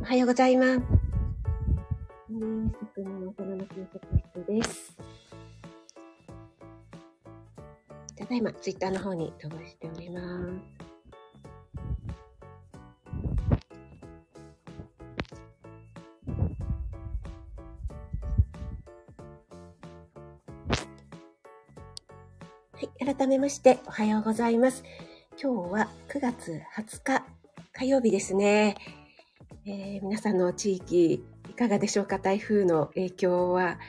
おはようございます。モーニングスクの大人の休息室です。ただいま、ツイッターの方に飛ばして改めましておはようございます。今日は9月20日火曜日ですね。えー、皆さんの地域いかがでしょうか？台風の影響は。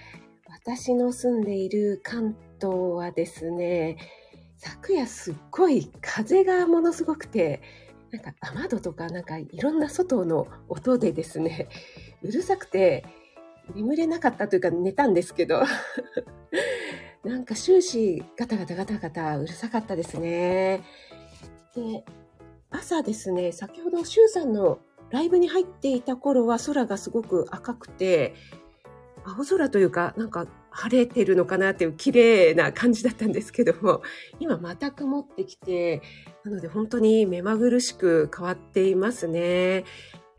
私の住んでいる関東はですね、昨夜すっごい風がものすごくて、なんか雨戸とかなんかいろんな外の音でですね、うるさくて眠れなかったというか寝たんですけど、なんか終始ガタガタガタガタうるさかったですね。で、朝ですね、先ほど周さんのライブに入っていた頃は空がすごく赤くて、青空というか、なんか晴れてるのかなっていう綺麗な感じだったんですけども、今また曇ってきて、なので本当に目まぐるしく変わっていますね。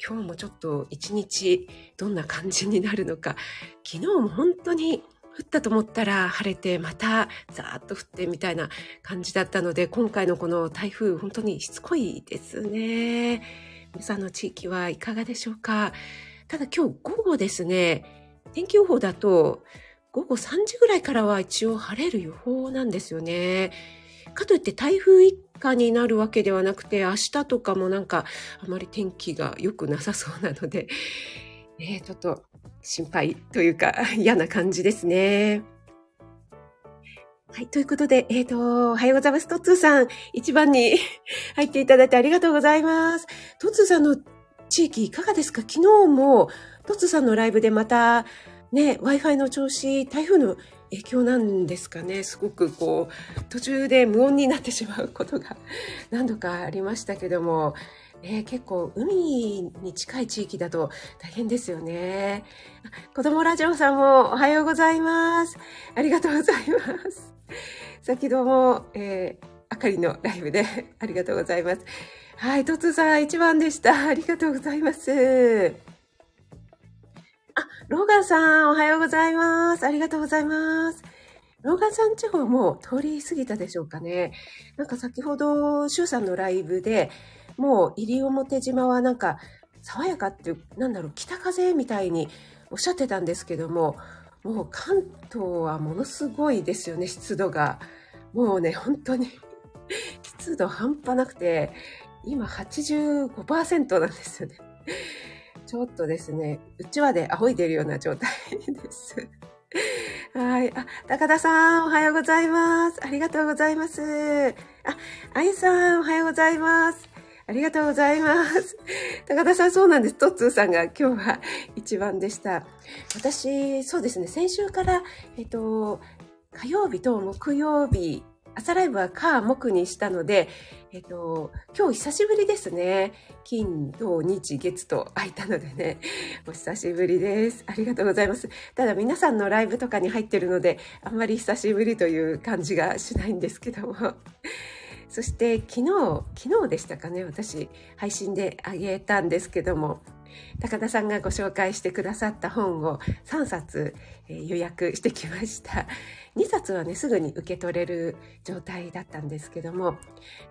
今日もちょっと一日どんな感じになるのか、昨日も本当に降ったと思ったら晴れてまたザーッと降ってみたいな感じだったので、今回のこの台風本当にしつこいですね。皆さんの地域はいかがでしょうか？ただ今日午後ですね、天気予報だと午後3時ぐらいからは一応晴れる予報なんですよね。かといって台風一過になるわけではなくて、明日とかもなんかあまり天気が良くなさそうなので、ね、ちょっと心配というか 嫌な感じですね。はい。ということで、えっ、ー、と、おはようございます。トッツーさん、一番に 入っていただいてありがとうございます。トッツーさんの地域いかがですか？昨日も、トッツーさんのライブでまた、ね、Wi-Fi の調子、台風の影響なんですかね？すごくこう、途中で無音になってしまうことが何度かありましたけども、ね、結構海に近い地域だと大変ですよね。子供ラジオさんもおはようございます。ありがとうございます。先ほども、えー、あかりのライブでありがとうございます。はい、とつさん一番でした。ありがとうございます。あ、ローガンさんおはようございます。ありがとうございます。ローガンさん地方も通り過ぎたでしょうかね。なんか先ほど、シュウさんのライブで、もう西表島はなんか爽やかっていう、なんだろう、北風みたいにおっしゃってたんですけども、もう関東はものすごいですよね、湿度が。もうね、本当に湿度半端なくて、今85%なんですよね。ちょっとですね、うちわで仰いでるような状態です。はい。あ、高田さん、おはようございます。ありがとうございます。あ、あゆさん、おはようございます。ありがとうございます。高田さん、そうなんです。トッツーさんが今日は一番でした。私、そうですね、先週から、えっと、火曜日と木曜日、朝ライブは火、木にしたので、えっと、今日久しぶりですね。金、土、日、月と空いたのでね、お久しぶりです。ありがとうございます。ただ皆さんのライブとかに入ってるので、あんまり久しぶりという感じがしないんですけども。そして昨日、昨日でしたかね、私配信であげたんですけども、高田さんがご紹介してくださった本を3冊、えー、予約してきました。2冊はね、すぐに受け取れる状態だったんですけども、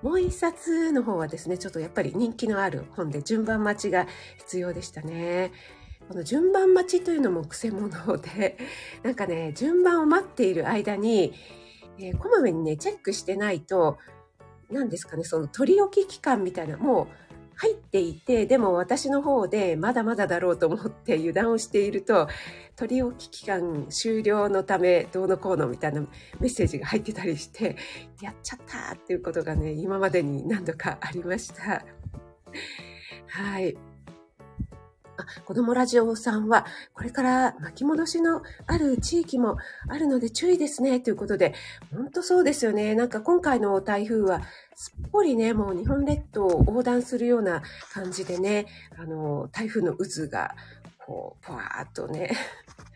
もう1冊の方はですね、ちょっとやっぱり人気のある本で順番待ちが必要でしたね。この順番待ちというのも癖者で、なんかね、順番を待っている間に、えー、こまめにね、チェックしてないと、何ですかね、その取り置き期間みたいな、もう入っていて、でも私の方でまだまだだろうと思って油断をしていると、取り置き期間終了のためどうのこうのみたいなメッセージが入ってたりして、やっちゃったっていうことがね、今までに何度かありました。はい。あ、子供ラジオさんは、これから巻き戻しのある地域もあるので注意ですね、ということで、本当そうですよね。なんか今回の台風は、すっぽりね、もう日本列島を横断するような感じでね、あの、台風の渦が、こう、ぽわーっとね、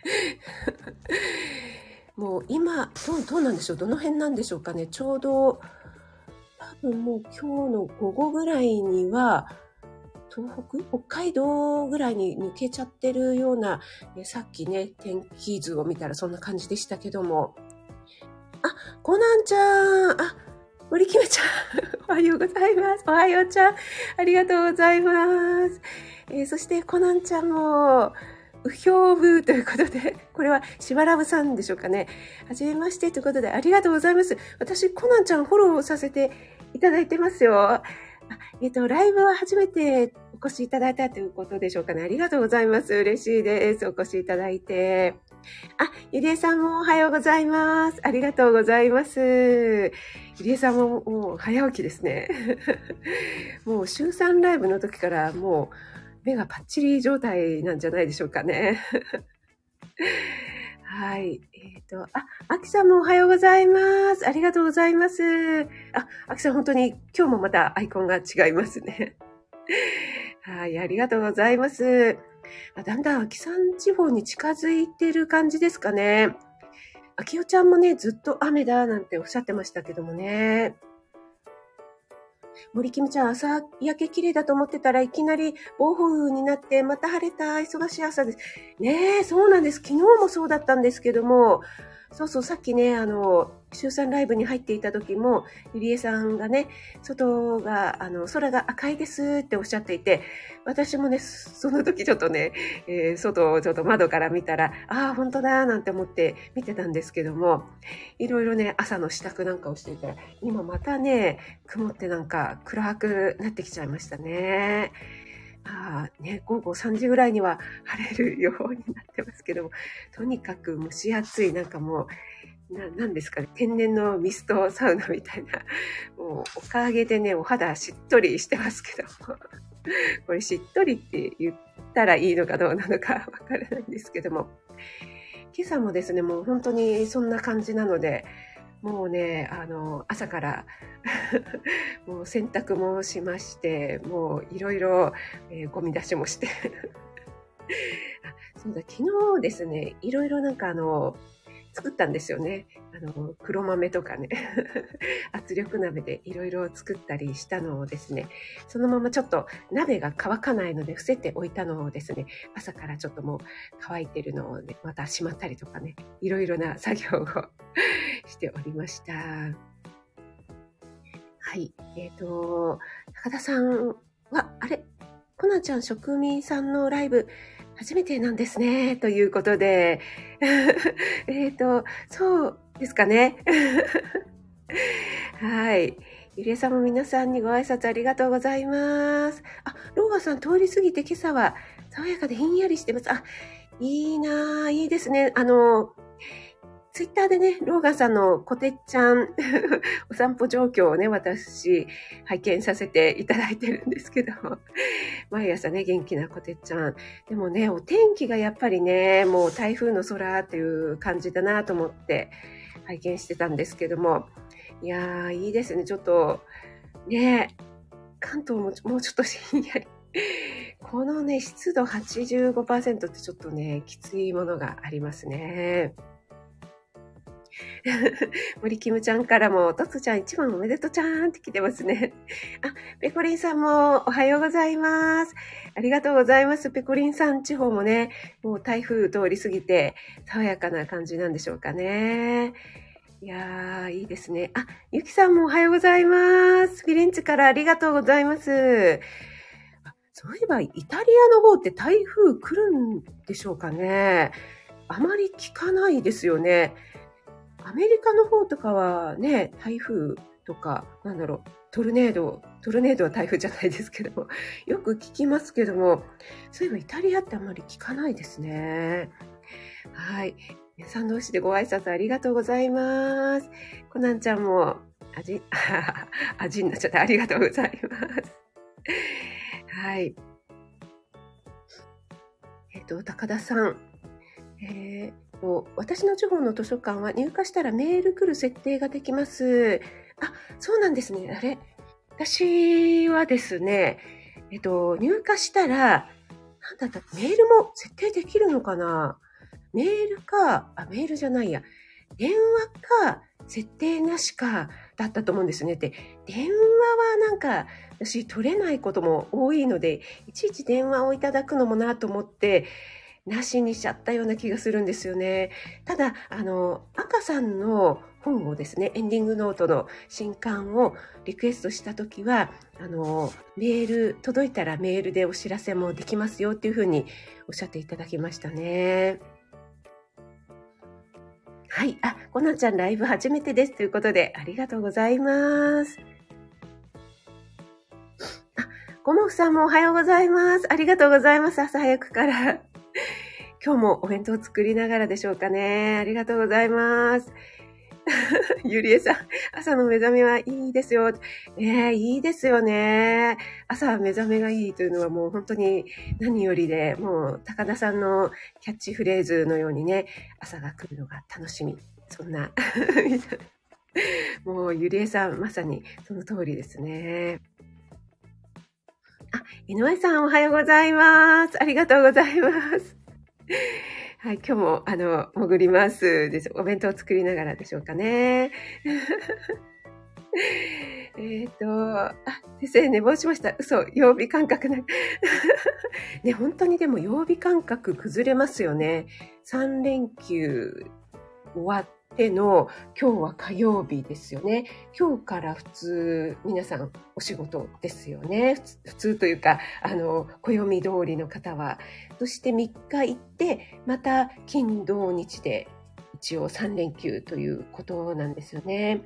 もう今、どう、どうなんでしょう？どの辺なんでしょうかね？ちょうど、多分もう今日の午後ぐらいには、東北？北海道ぐらいに抜けちゃってるような、さっきね、天気図を見たらそんな感じでしたけども。あ、コナンちゃんあ、森キメちゃん おはようございます。おはようちゃんありがとうございます。えー、そしてコナンちゃんも、うひょうぶということで、これはしばらぶさんでしょうかね。はじめましてということで、ありがとうございます。私、コナンちゃんフォローさせていただいてますよ。えっ、と、ライブは初めて越しいただいたということでしょうかね。ありがとうございます。嬉しいです。お越しいただいて。あ、ゆりえさんもおはようございます。ありがとうございます。ゆりえさんももう早起きですね。もう週3ライブの時からもう目がパッチリ状態なんじゃないでしょうかね。はい。えっ、ー、と、あ、あきさんもおはようございます。ありがとうございます。あ、あきさん本当に今日もまたアイコンが違いますね。はい、ありがとうございます。あだんだん秋山地方に近づいてる感じですかね。秋代ちゃんもね、ずっと雨だなんておっしゃってましたけどもね。森キムちゃん、朝焼け綺麗だと思ってたらいきなり暴風雨になって、また晴れた忙しい朝です。ねえ、そうなんです。昨日もそうだったんですけども、そうそう、さっきね、あの、週3ライブに入っていた時も、ゆりえさんがね、外が、あの、空が赤いですっておっしゃっていて、私もね、その時ちょっとね、えー、外をちょっと窓から見たら、ああ、本当だ、なんて思って見てたんですけども、いろいろね、朝の支度なんかをしていたら、今またね、曇ってなんか暗くなってきちゃいましたね。あね、午後3時ぐらいには晴れる予報になってますけども、とにかく蒸し暑い、なんかもう、な、なんですかね、天然のミストサウナみたいな、もうおかげでね、お肌しっとりしてますけども、これしっとりって言ったらいいのかどうなのかわからないんですけども、今朝もですね、もう本当にそんな感じなので、もうね、あの、朝から もう洗濯もしまして、もういろいろ、えー、ゴミ出しもして あ。そうだ、昨日ですね、いろいろなんかあの、作ったんですよね。あの、黒豆とかね、圧力鍋でいろいろ作ったりしたのをですね、そのままちょっと鍋が乾かないので伏せておいたのをですね、朝からちょっともう乾いてるのをね、またしまったりとかね、いろいろな作業を しておりました。はい。えっ、ー、と、高田さんは、あれ？コナちゃん職人さんのライブ、初めてなんですね。ということで。えっと、そうですかね。はい。ゆりえさんも皆さんにご挨拶ありがとうございます。あ、ローガさん通り過ぎて今朝は爽やかでひんやりしてます。あ、いいなぁ、いいですね。あの、ツイッターでね、ローガンさんのコテッちゃん お散歩状況をね、私、拝見させていただいてるんですけど、毎朝ね、元気なコテッちゃん。でもね、お天気がやっぱりね、もう台風の空っていう感じだなと思って拝見してたんですけども、いやー、いいですね。ちょっと、ね、関東ももうちょっとひんやり。このね、湿度85%ってちょっとね、きついものがありますね。森キムちゃんからも、トツちゃん一番おめでとうちゃーんって来てますね。あ、ペコリンさんもおはようございます。ありがとうございます。ペコリンさん地方もね、もう台風通り過ぎて、爽やかな感じなんでしょうかね。いやー、いいですね。あ、ゆきさんもおはようございます。フィレンツからありがとうございます。そういえば、イタリアの方って台風来るんでしょうかね。あまり聞かないですよね。アメリカの方とかはね、台風とか、なんだろう、トルネード、トルネードは台風じゃないですけども、よく聞きますけども、そういえばイタリアってあんまり聞かないですね。はい。皆さん同士でご挨拶ありがとうございます。コナンちゃんも、味、味になっちゃってありがとうございます。はい。えっ、と、高田さん。えーと、私の地方の図書館は入荷したらメール来る設定ができます。あ、そうなんですね。あれ？私はですね、えっと、入荷したら、なんだった？メールも設定できるのかな？メールか、あ、メールじゃないや。電話か、設定なしか、だったと思うんですね。で、電話はなんか、私取れないことも多いので、いちいち電話をいただくのもなと思って、なしにしちゃったような気がするんですよね。ただ、あの、赤さんの本をですね、エンディングノートの新刊をリクエストしたときは、あの、メール、届いたらメールでお知らせもできますよっていうふうにおっしゃっていただきましたね。はい。あ、こなちゃんライブ初めてです。ということで、ありがとうございます。あ、ごもふさんもおはようございます。ありがとうございます。朝早くから。今日もお弁当作りながらでしょうかね。ありがとうございます。ゆりえさん、朝の目覚めはいいですよ。ねえ、いいですよね。朝目覚めがいいというのはもう本当に何よりで、もう高田さんのキャッチフレーズのようにね、朝が来るのが楽しみ。そんな。もうゆりえさん、まさにその通りですね。あ、井上さんおはようございます。ありがとうございます。はい、今日も、あの、潜りますです。お弁当を作りながらでしょうかね。えっと、あ、先生、寝坊しました。嘘、曜日感覚な。ね、本当にでも曜日感覚崩れますよね。3連休終わっての今日は火曜日ですよね。今日から普通皆さんお仕事ですよね。普通というか、あの、暦通りの方は。そして3日行って、また金土日で一応3連休ということなんですよね。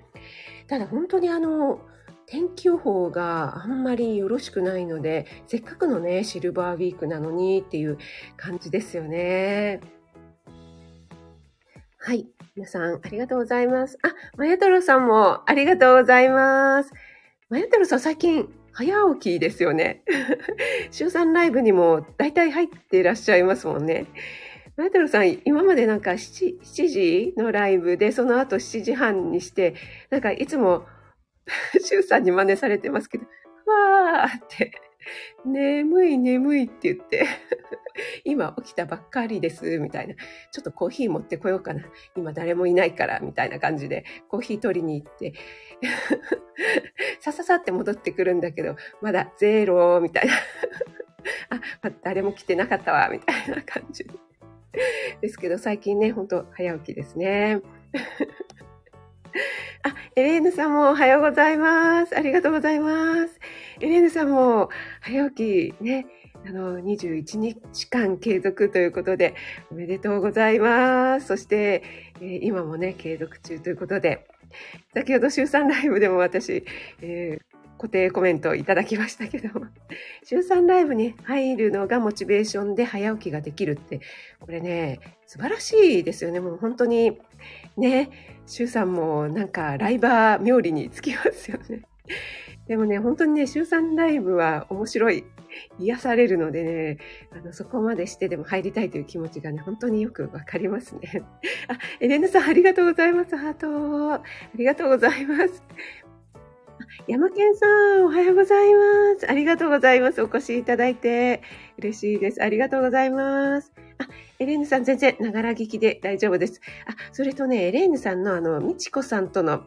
ただ本当にあの、天気予報があんまりよろしくないので、せっかくのね、シルバーウィークなのにっていう感じですよね。はい。皆さん、ありがとうございます。あ、まや太郎さんもありがとうございます。まや太郎さん、最近、早起きですよね。週3ライブにも大体入っていらっしゃいますもんね。まや太郎さん、今までなんか 7, 7時のライブで、その後7時半にして、なんかいつも、週3に真似されてますけど、わーって 眠い眠いって言って 今起きたばっかりです、みたいな。ちょっとコーヒー持ってこようかな。今誰もいないから、みたいな感じで、コーヒー取りに行って さささって戻ってくるんだけど、まだゼロ、みたいなあ、ま誰も来てなかったわ、みたいな感じですけど、最近ね、ほんと早起きですね。あ、エレーヌさんもおはようございます。ありがとうございます。エレーヌさんも早起きね、あの、21日間継続ということで、おめでとうございます。そして、えー、今もね、継続中ということで、先ほど週3ライブでも私、えー固定コメントをいただきましたけど、週3ライブに入るのがモチベーションで早起きができるって、これね、素晴らしいですよね。もう本当に、ね、週3もなんかライバー冥利につきますよね。でもね、本当にね、週3ライブは面白い、癒されるのでね、あの、そこまでしてでも入りたいという気持ちがね、本当によくわかりますね。あ、エレンヌさんありがとうございます。ハート。ありがとうございます。山健さん、おはようございます。ありがとうございます。お越しいただいて嬉しいです。ありがとうございます。あ、エレーヌさん全然ながら聞きで大丈夫です。あ、それとね、エレーヌさんのあの、みちこさんとの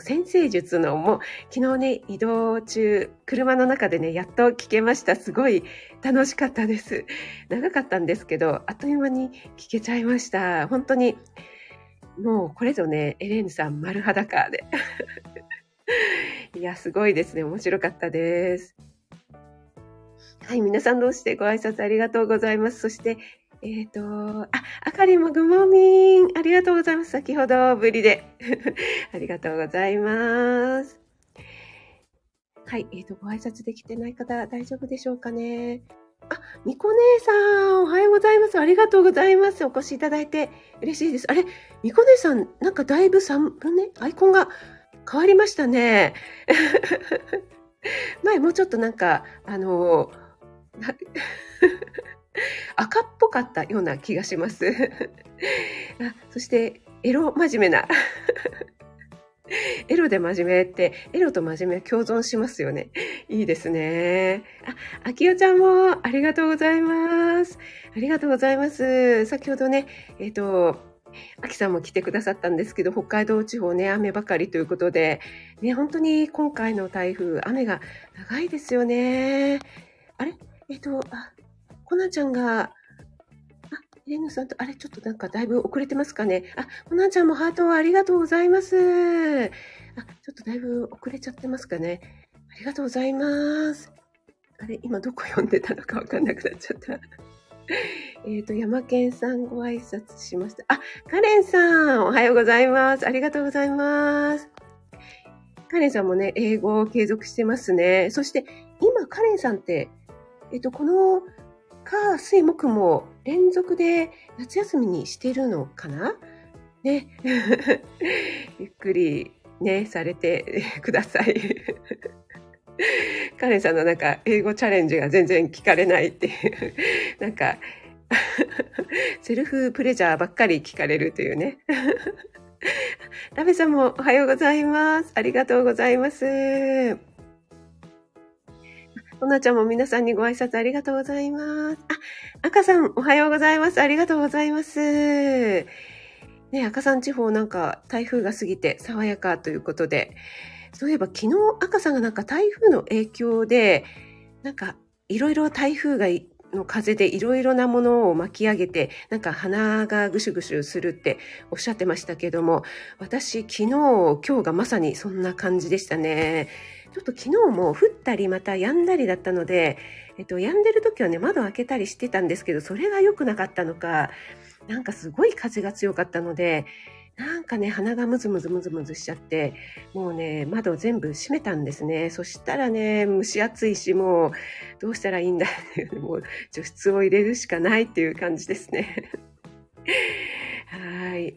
先生術のも、昨日ね、移動中、車の中でね、やっと聞けました。すごい楽しかったです。長かったんですけど、あっという間に聞けちゃいました。本当に、もうこれぞね、エレーヌさん丸裸で。いや、すごいですね。面白かったです。はい、皆さんどうしてご挨拶ありがとうございます。そして、えっ、ー、と、あ、あかりもグモーミン。ありがとうございます。先ほどぶりで。ありがとうございます。はい、えっ、ー、と、ご挨拶できてない方、大丈夫でしょうかね。あ、みこ姉さん、おはようございます。ありがとうございます。お越しいただいて嬉しいです。あれ、みこ姉さん、なんかだいぶサムネ、アイコンが変わりましたね。前もうちょっとなんか、あの、赤っぽかったような気がします。あそして、エロ真面目な。エロで真面目って、エロと真面目共存しますよね。いいですね。あ、あきおちゃんもありがとうございます。ありがとうございます。先ほどね、えっ、ー、と、あきさんも来てくださったんですけど、北海道地方ね、雨ばかりということで、ね、本当に今回の台風、雨が長いですよね。あれ？えっ、ー、と、あ、コナちゃんが、あレヌさんと、あれ、ちょっとなんかだいぶ遅れてますかね。あ、コナちゃんもハートありがとうございます。あ、ちょっとだいぶ遅れちゃってますかね。ありがとうございます。あれ、今どこ読んでたのかわかんなくなっちゃった。えっと、山健さんご挨拶しました。あ、カレンさん、おはようございます。ありがとうございます。カレンさんもね、英語を継続してますね。そして、今、カレンさんって、えっと、この火、水、木も連続で夏休みにしてるのかな？ね。ゆっくりね、されて ください。カレンさんのなんか英語チャレンジが全然聞かれないっていう、なんか、セルフプレジャーばっかり聞かれるというね。ラベさんもおはようございます。ありがとうございます。となちゃんも皆さんにご挨拶ありがとうございます。あ、赤さんおはようございます。ありがとうございます。ね、赤さん地方なんか台風が過ぎて爽やかということで、そういえば昨日赤さんがなんか台風の影響で、なんかいろいろ台風がの風でいろいろなものを巻き上げて、なんか鼻がぐしゅぐしゅするっておっしゃってましたけども、私昨日、今日がまさにそんな感じでしたね。ちょっと昨日も降ったりまた止んだりだったので、えっと、止んでる時はね、窓開けたりしてたんですけど、それが良くなかったのか、なんかすごい風が強かったので、なんかね、鼻がムズムズムズムズしちゃって、もうね、窓全部閉めたんですね。そしたらね、蒸し暑いし、もう、どうしたらいいんだって、もう除湿を入れるしかないっていう感じですね。はい。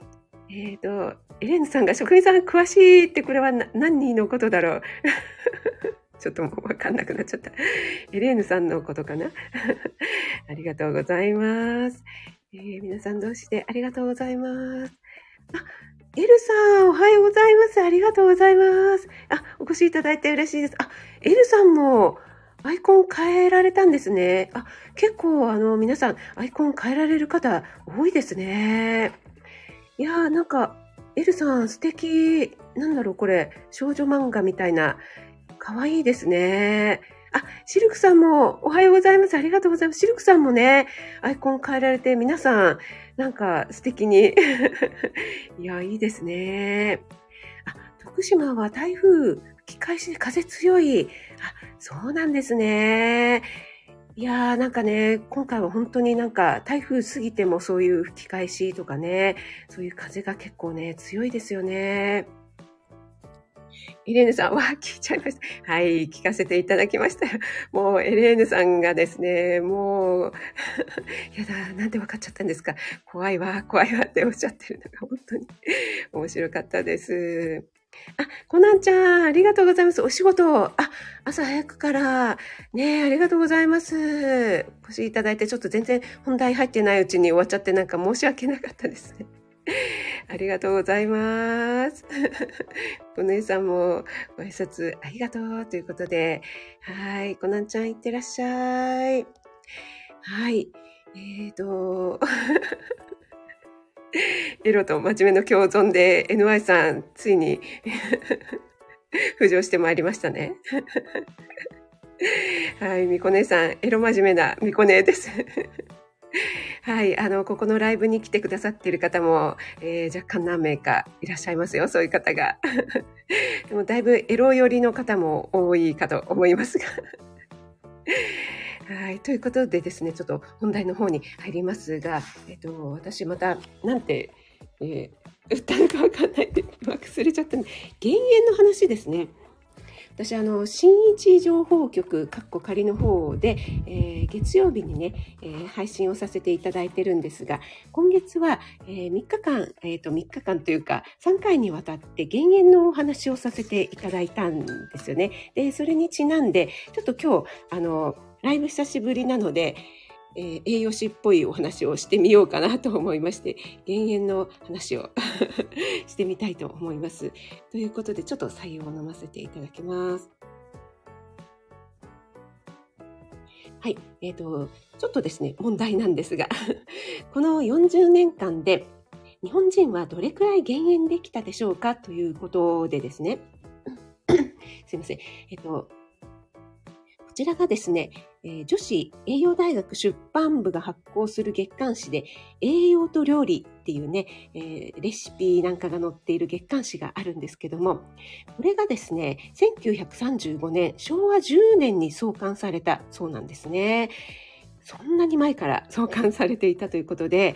えっ、ー、と、エレンさんが職人さん詳しいってこれは何人のことだろう？ちょっともうわかんなくなっちゃった。エレーヌさんのことかな？ありがとうございます、えー、皆さん同士でありがとうございます。あ、エルさん、おはようございます。ありがとうございます。あ、お越しいただいて嬉しいです。あ、エルさんもアイコン変えられたんですね。あ、結構あの皆さんアイコン変えられる方多いですね。いやーなんかエルさん素敵。なんだろうこれ。少女漫画みたいな。かわいいですね。あ、シルクさんもおはようございます。ありがとうございます。シルクさんもね、アイコン変えられて皆さん、なんか素敵に。いや、いいですね。あ、徳島は台風、吹き返しで風強い。あ、そうなんですね。いやーなんかね、今回は本当になんか台風過ぎてもそういう吹き返しとかね、そういう風が結構ね、強いですよね。エレーヌさん、わ聞いちゃいました。はい、聞かせていただきましたよ。もう、エレーヌさんがですね、もう、やだ、なんで分かっちゃったんですか。怖いわ、怖いわっておっしゃってるのが本当に面白かったです。あ、コナンちゃん、ありがとうございます。お仕事、あ、朝早くから、ねありがとうございます。お越しいただいて、ちょっと全然本題入ってないうちに終わっちゃって、なんか申し訳なかったですね。ありがとうございます。お姉さんもご挨拶ありがとうということで、はい、コナンちゃんいってらっしゃい。はい、えーと、エロと真面目の共存で NY さん、ついに 浮上してまいりましたね。はい、みこねさん、エロ真面目なみこねです。はい、あの、ここのライブに来てくださっている方も、えー、若干何名かいらっしゃいますよ、そういう方が。でも、だいぶエロ寄りの方も多いかと思いますが。はい。ということでですね、ちょっと本題の方に入りますが、えっと、私また、なんて、えー、言ったのかわかんないで、忘れちゃったね。減塩の話ですね。私あの新一情報局かっこ仮の方で、えー、月曜日にね、えー、配信をさせていただいてるんですが今月は、えー、3日間、えーと、3日間というか3回にわたって減塩のお話をさせていただいたんですよね。でそれにちなんでちょっと今日あのライブ久しぶりなのでえー、栄養士っぽいお話をしてみようかなと思いまして、減塩の話を してみたいと思います。ということで、ちょっと採用を飲ませていただきます。はい。えっ、ー、と、ちょっとですね、問題なんですが この40年間で日本人はどれくらい減塩できたでしょうかということでですね、すいません。えっ、ー、と、ちらがですね、えー、女子栄養大学出版部が発行する月刊誌で、栄養と料理っていうね、えー、レシピなんかが載っている月刊誌があるんですけども、これがですね、1935年、昭和10年に創刊されたそうなんですね。そんなに前から創刊されていたということで、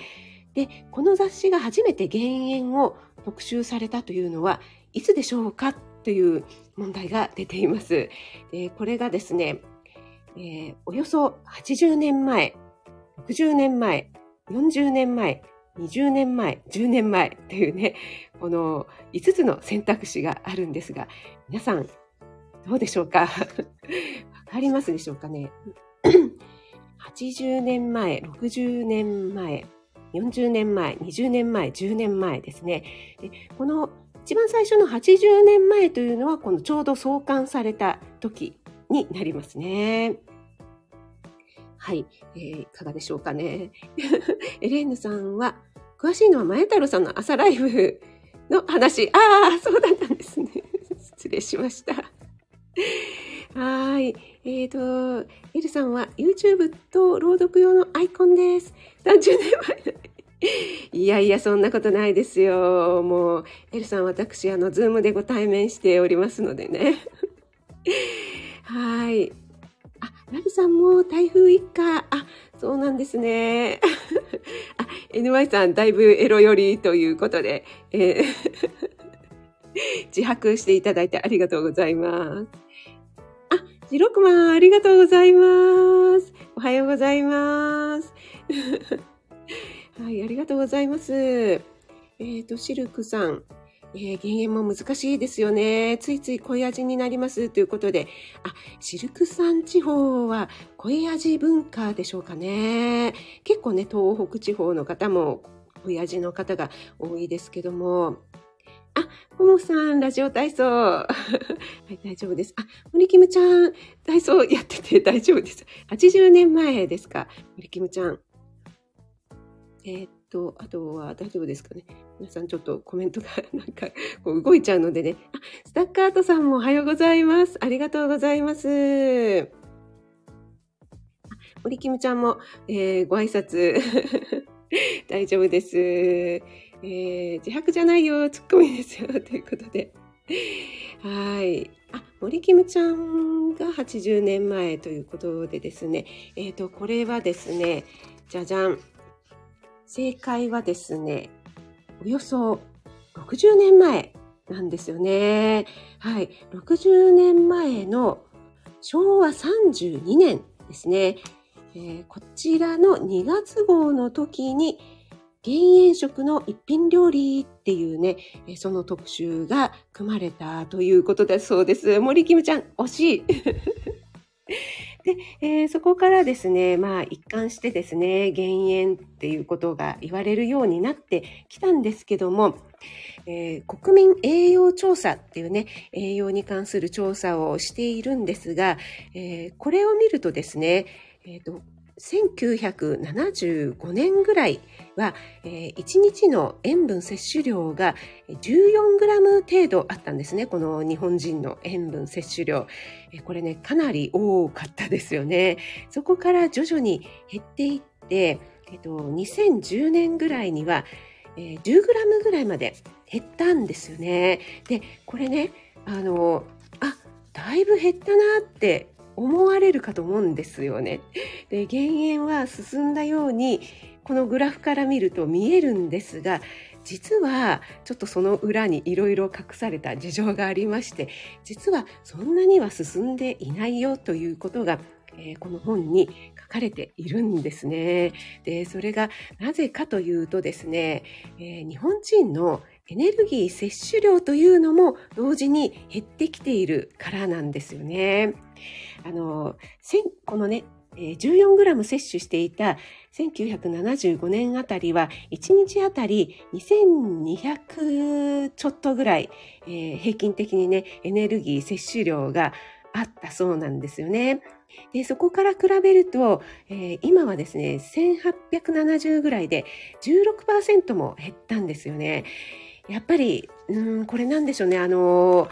で、この雑誌が初めて減塩を特集されたというのはいつでしょうかという問題が出ています。でこれがですね、えー、およそ80年前、60年前、40年前、20年前、10年前というね、この5つの選択肢があるんですが、皆さん、どうでしょうか？わかりますでしょうかね ?80 年前、60年前、40年前、20年前、10年前ですね。でこの一番最初の80年前というのは、このちょうど創刊された時になりますね。はい、えー、いかがでしょうかね。エレーヌさんは、詳しいのは前太郎さんの朝ライブの話。ああ、そうだったんですね。失礼しました。はい。えっ、ー、と、エルさんは YouTube と朗読用のアイコンです。30年前いやいや、そんなことないですよ。もう、エルさん、私、あの、ズームでご対面しておりますのでね。はい。あ、ラビさんも台風一過。あ、そうなんですね。あ、NY さん、だいぶエロ寄りということで、えー 自白していただいてありがとうございます。あ、ジロクマン、ありがとうございます。おはようございます。はい、ありがとうございます。えっ、ー、と、シルクさん。えー、減塩も難しいですよね。ついつい濃い味になりますということで、あ、シルク山地方は濃い味文化でしょうかね。結構ね、東北地方の方も濃い味の方が多いですけども、あ、ももさん、ラジオ体操。はい、大丈夫です。あ、森キムちゃん、体操やってて大丈夫です。80年前ですか。森キムちゃん。えー、と、あとは大丈夫ですかね。皆さんちょっとコメントがなんかこう動いちゃうのでね。あ、スタッカートさんもおはようございます。ありがとうございます。森キムちゃんも、えー、ご挨拶 大丈夫です。えー、自白じゃないよ、ツッコミですよ。ということで。はい。あ、森キムちゃんが80年前ということでですね。えっ、ー、と、これはですね、じゃじゃん。正解はですね、およそ60年前なんですよね。はい。60年前の昭和32年ですね。えー、こちらの2月号の時に、減塩食の一品料理っていうね、その特集が組まれたということだそうです。森キムちゃん、惜しい。で、えー、そこからですね、まあ一貫してですね、減塩っていうことが言われるようになってきたんですけども、えー、国民栄養調査っていうね、栄養に関する調査をしているんですが、えー、これを見るとですね、えーと1975年ぐらいは、えー、1日の塩分摂取量が 14g 程度あったんですね。この日本人の塩分摂取量。え、これね、かなり多かったですよね。そこから徐々に減っていって、えっ、と、2010年ぐらいには、えー、10g ぐらいまで減ったんですよね。で、これね、あの、あ、だいぶ減ったなって思われるかと思うんですよね。で減塩は進んだようにこのグラフから見ると見えるんですが実はちょっとその裏にいろいろ隠された事情がありまして実はそんなには進んでいないよということが、えー、この本に書かれているんですね。でそれがなぜかというとですね、えー、日本人のエネルギー摂取量というのも同時に減ってきているからなんですよね。あの、このね、14グラム摂取していた1975年あたりは1日あたり2200ちょっとぐらい、えー、平均的にねエネルギー摂取量があったそうなんですよね。でそこから比べると、えー、今はですね1870ぐらいで16%も減ったんですよね。やっぱりうんこれなんでしょうねあの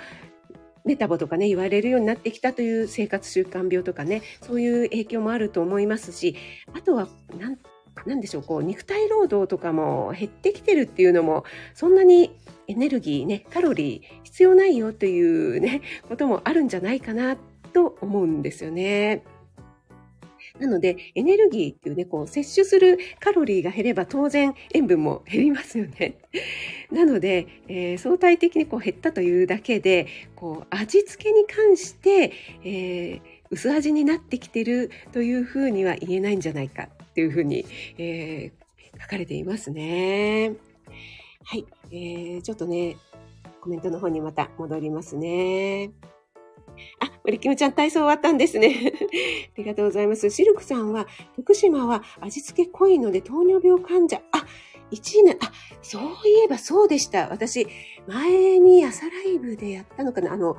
メタボとかね言われるようになってきたという生活習慣病とかねそういう影響もあると思いますしあとはなんなんでしょうこう肉体労働とかも減ってきてるっていうのもそんなにエネルギーねカロリー必要ないよというねこともあるんじゃないかなと思うんですよね。なので、エネルギーっていうね、こう、摂取するカロリーが減れば当然塩分も減りますよね。なので、えー、相対的にこう減ったというだけで、こう、味付けに関して、えー、薄味になってきてるというふうには言えないんじゃないかっていうふうに、えー、書かれていますね。はい、えー、ちょっとね、コメントの方にまた戻りますね。あ、森キムちゃん体操終わったんですね。ありがとうございます。シルクさんは、福島は味付け濃いので糖尿病患者。あ、1年、あ、そういえばそうでした。私、前に朝ライブでやったのかなあの、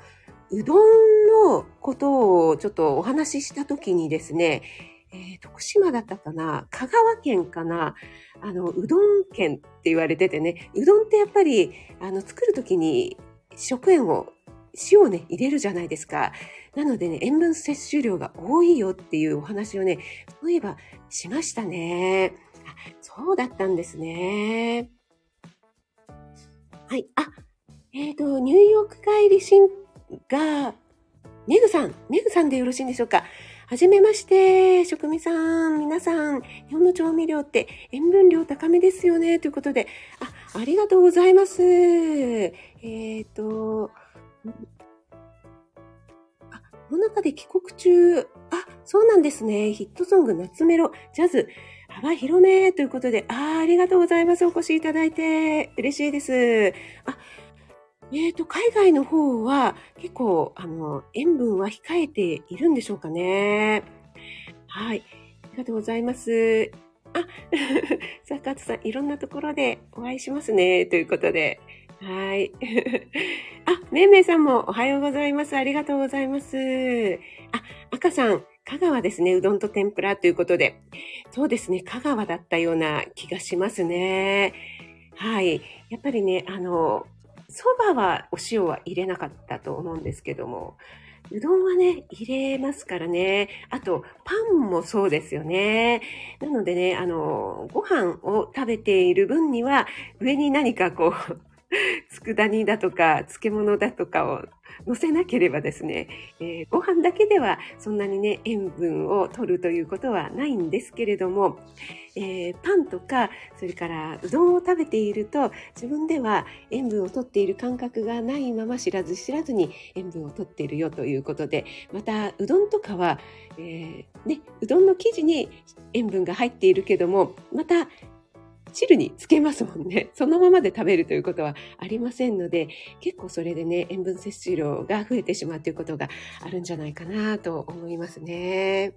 うどんのことをちょっとお話ししたときにですね、えー、徳島だったかな香川県かなあの、うどん県って言われててね、うどんってやっぱり、あの、作るときに食塩を塩をね、入れるじゃないですか。なのでね、塩分摂取量が多いよっていうお話をね、そういえばしましたね。あそうだったんですね。はい。あ、えっ、ー、と、ニューヨーク帰り新が、メグさん、メグさんでよろしいんでしょうか？はじめまして、職味さん、皆さん、日本の調味料って塩分量高めですよね、ということで、あ、ありがとうございます。えっ、ー、と、の中で帰国中、あ、そうなんですね。ヒットソング、夏メロ、ジャズ、幅広めということで、あありがとうございます。お越しいただいて、嬉しいです。あ、えっ、ー、と、海外の方は結構、あの、塩分は控えているんでしょうかね。はい。ありがとうございます。あ、坂田さん、いろんなところでお会いしますね。ということで。はい。あ、めいめいさんもおはようございます。ありがとうございます。あ、赤さん、香川ですね。うどんと天ぷらということで。そうですね。香川だったような気がしますね。はい。やっぱりね、あの、蕎麦はお塩は入れなかったと思うんですけども、うどんはね、入れますからね。あと、パンもそうですよね。なのでね、あの、ご飯を食べている分には、上に何かこう、佃煮だとか漬物だとかを乗せなければですね、えー、ご飯だけではそんなにね、塩分を取るということはないんですけれども、えー、パンとか、それからうどんを食べていると、自分では塩分を取っている感覚がないまま知らず知らずに塩分を取っているよということで、またうどんとかは、えー、ね、うどんの生地に塩分が入っているけども、また汁につけますもんね。そのままで食べるということはありませんので、結構それでね、塩分摂取量が増えてしまうということがあるんじゃないかなと思いますね。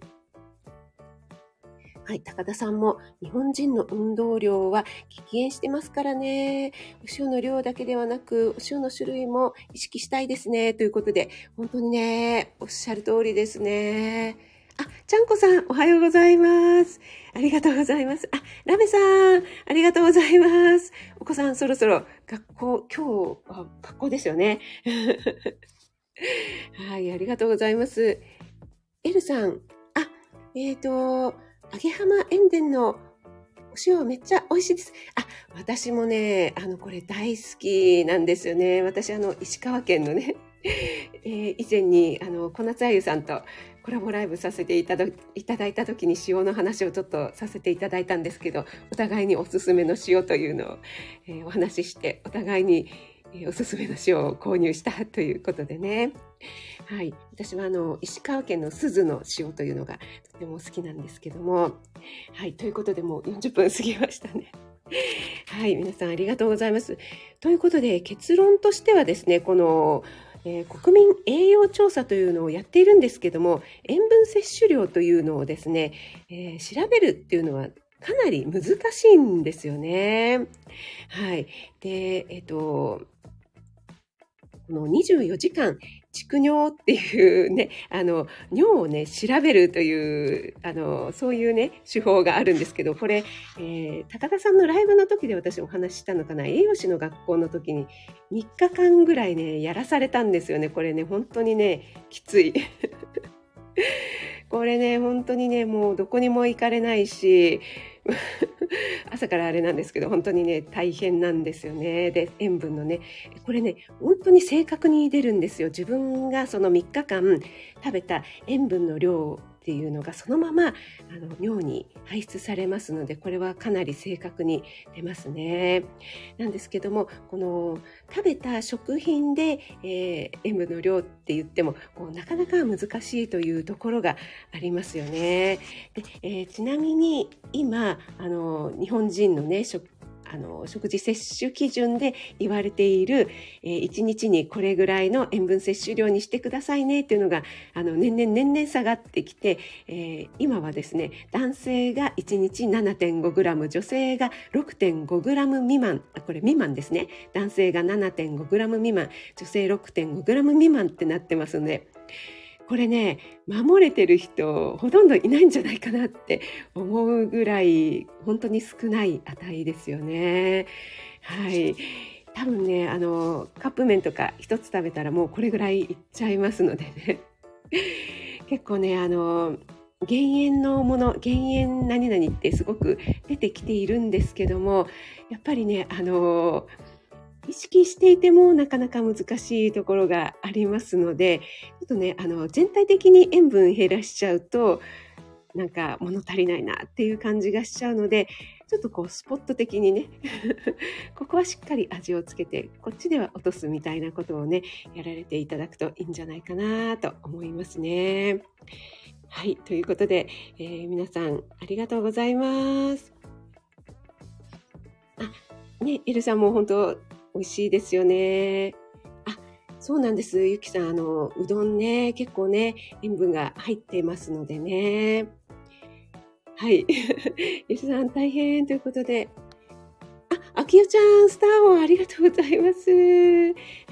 はい、高田さんも日本人の運動量は激減してますからね。お塩の量だけではなく、お塩の種類も意識したいですね。ということで、本当にね、おっしゃる通りですね。あ、ちゃんこさん、おはようございます。ありがとうございます。あ、ラメさん、ありがとうございます。お子さん、そろそろ学校、今日は学校ですよね。はい、ありがとうございます。エルさん、あ、えっ、ー、と、揚げ浜塩田のお塩めっちゃ美味しいです。あ、私もね、あの、これ大好きなんですよね。私、あの、石川県のね、えー、以前に、あの、小夏あゆさんとコラボライブさせていただいただいた時に塩の話をちょっとさせていただいたんですけど、お互いにおすすめの塩というのを、えー、お話しして、お互いに、おすすめの塩を購入したということでね。はい。私はあの、石川県の鈴の塩というのがとても好きなんですけども。はい。ということでもう40分過ぎましたね。はい。皆さんありがとうございます。ということで結論としてはですね、この、えー、国民栄養調査というのをやっているんですけども、塩分摂取量というのをですね、えー、調べるっていうのはかなり難しいんですよね。はい。で、えっ、と、この24時間蓄尿っていうね、あの、尿をね、調べるという、あの、そういうね、手法があるんですけど、これ、えー、高田さんのライブの時で私お話ししたのかな、栄養士の学校の時に3日間ぐらいね、やらされたんですよね。これね、本当にね、きつい。これね、本当にね、もうどこにも行かれないし、朝からあれなんですけど、本当にね、大変なんですよね。で、塩分のね、これね、本当に正確に出るんですよ。自分がその3日間食べた塩分の量っていうのがそのままあの尿に排出されますのでこれはかなり正確に出ますね。なんですけどもこの食べた食品で、えー、塩分の量って言ってもこうなかなか難しいというところがありますよね。でえー、ちなみに今あの日本人のね食あの食事摂取基準で言われている、えー、1日にこれぐらいの塩分摂取量にしてくださいねっていうのがあの年々年々下がってきて、えー、今はですね男性が1日 7.5g 女性が 6.5g 未満これ未満ですね。男性が 7.5g 未満女性 6.5g 未満ってなってますのでこれね守れてる人ほとんどいないんじゃないかなって思うぐらい本当に少ない値ですよね。はい多分ねあのカップ麺とか一つ食べたらもうこれぐらいいっちゃいますのでね 結構ねあの減塩のもの減塩何々ってすごく出てきているんですけどもやっぱりねあの意識していてもなかなか難しいところがありますので、ちょっとね、あの、全体的に塩分減らしちゃうと、なんか物足りないなっていう感じがしちゃうので、ちょっとこうスポット的にね、ここはしっかり味をつけて、こっちでは落とすみたいなことをね、やられていただくといいんじゃないかなと思いますね。はい、ということで、えー、皆さんありがとうございます。あ、ね、エルさんも本当美味しいですよね。あ、そうなんです。ゆきさん、あの、うどんね、結構ね、塩分が入ってますのでね。はい。ゆきさん、大変ということで。あ、あきよちゃん、スターをありがとうございます。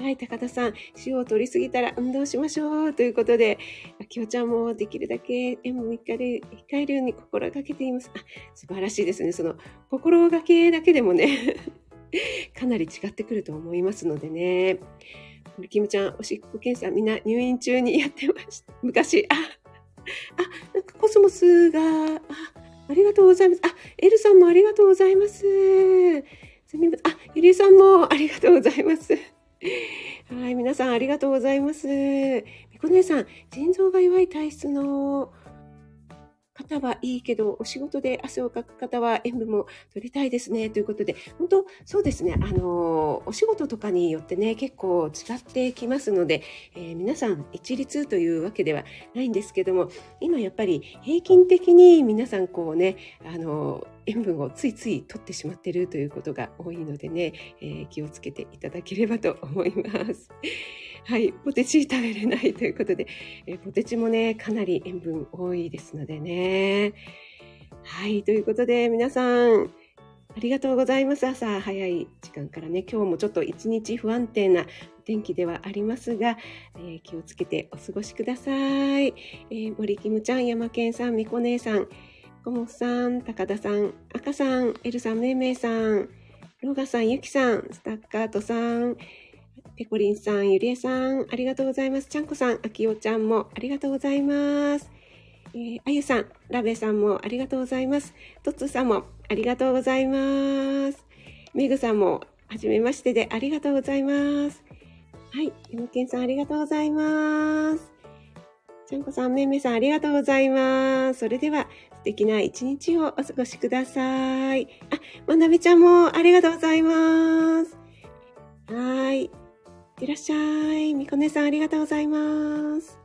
はい、高田さん、塩を取りすぎたら運動しましょうということで、あきよちゃんもできるだけ塩分控える控えるように心がけています。あ、素晴らしいですね。その、心がけだけでもね かなり違ってくると思いますのでね。キムちゃん、おしっこ検査みんな入院中にやってました。昔。あ、あ、なんかコスモスが、あ、ありがとうございます。あ、エルさんもありがとうございます。すみません。あ、ゆりさんもありがとうございます。はい、皆さんありがとうございます。みこ姉さん、腎臓が弱い体質の方はいいけど、お仕事で汗をかく方は塩分も取りたいですね。ということで、本当そうですね。あの、お仕事とかによってね、結構違ってきますので、えー、皆さん一律というわけではないんですけども、今やっぱり平均的に皆さんこうね、あの、塩分をついつい取ってしまっているということが多いのでね、えー、気をつけていただければと思います。はい、ポテチ食べれないということで、え、ポテチもね、かなり塩分多いですのでね。はい、ということで皆さん、ありがとうございます。朝早い時間からね、今日もちょっと一日不安定な天気ではありますが、えー、気をつけてお過ごしください。えー、森キムちゃん、山健さん、みこ姉さん、コモフさん、高田さん、赤さん、エルさん、めいめいさん、ローガさん、ゆきさん、スタッカートさん、ペコリンさん、ゆりえさん、ありがとうございます。ちゃんこさん、あきおちゃんもありがとうございます。えー、あゆさん、ラベさんもありがとうございます。とつさんもありがとうございます。めぐさんも、はじめましてでありがとうございます。はい、ゆむけんさんありがとうございます。ちゃんこさん、めんめさんありがとうございます。それでは、素敵な一日をお過ごしください。あ、まなみちゃんもありがとうございます。はい。いらっしゃい。みこねさんありがとうございます。